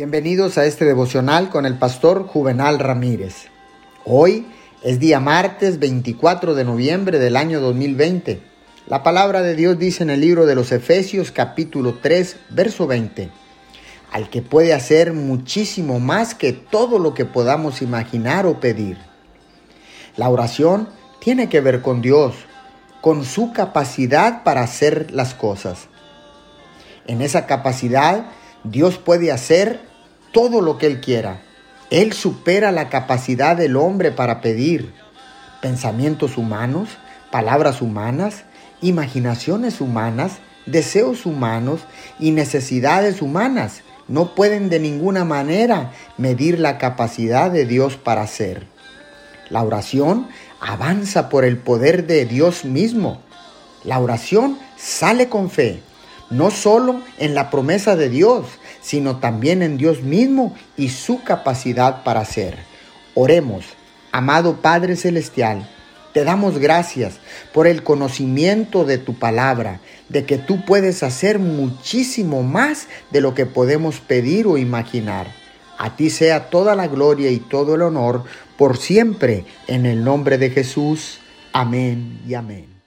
Bienvenidos a este devocional con el pastor Juvenal Ramírez. Hoy es día martes 24 de noviembre del año 2020. La palabra de Dios dice en el libro de los Efesios capítulo 3 verso 20. Al que puede hacer muchísimo más que todo lo que podamos imaginar o pedir. La oración tiene que ver con Dios, con su capacidad para hacer las cosas. En esa capacidad Dios puede hacer todo lo que Él quiera. Él supera la capacidad del hombre para pedir pensamientos humanos, palabras humanas, imaginaciones humanas, deseos humanos y necesidades humanas. No pueden de ninguna manera medir la capacidad de Dios para hacer. La oración avanza por el poder de Dios mismo. La oración sale con fe, no solo en la promesa de Dios, sino también en Dios mismo y su capacidad para hacer. Oremos, amado Padre Celestial, te damos gracias por el conocimiento de tu palabra, de que tú puedes hacer muchísimo más de lo que podemos pedir o imaginar. A ti sea toda la gloria y todo el honor por siempre en el nombre de Jesús. Amén y amén.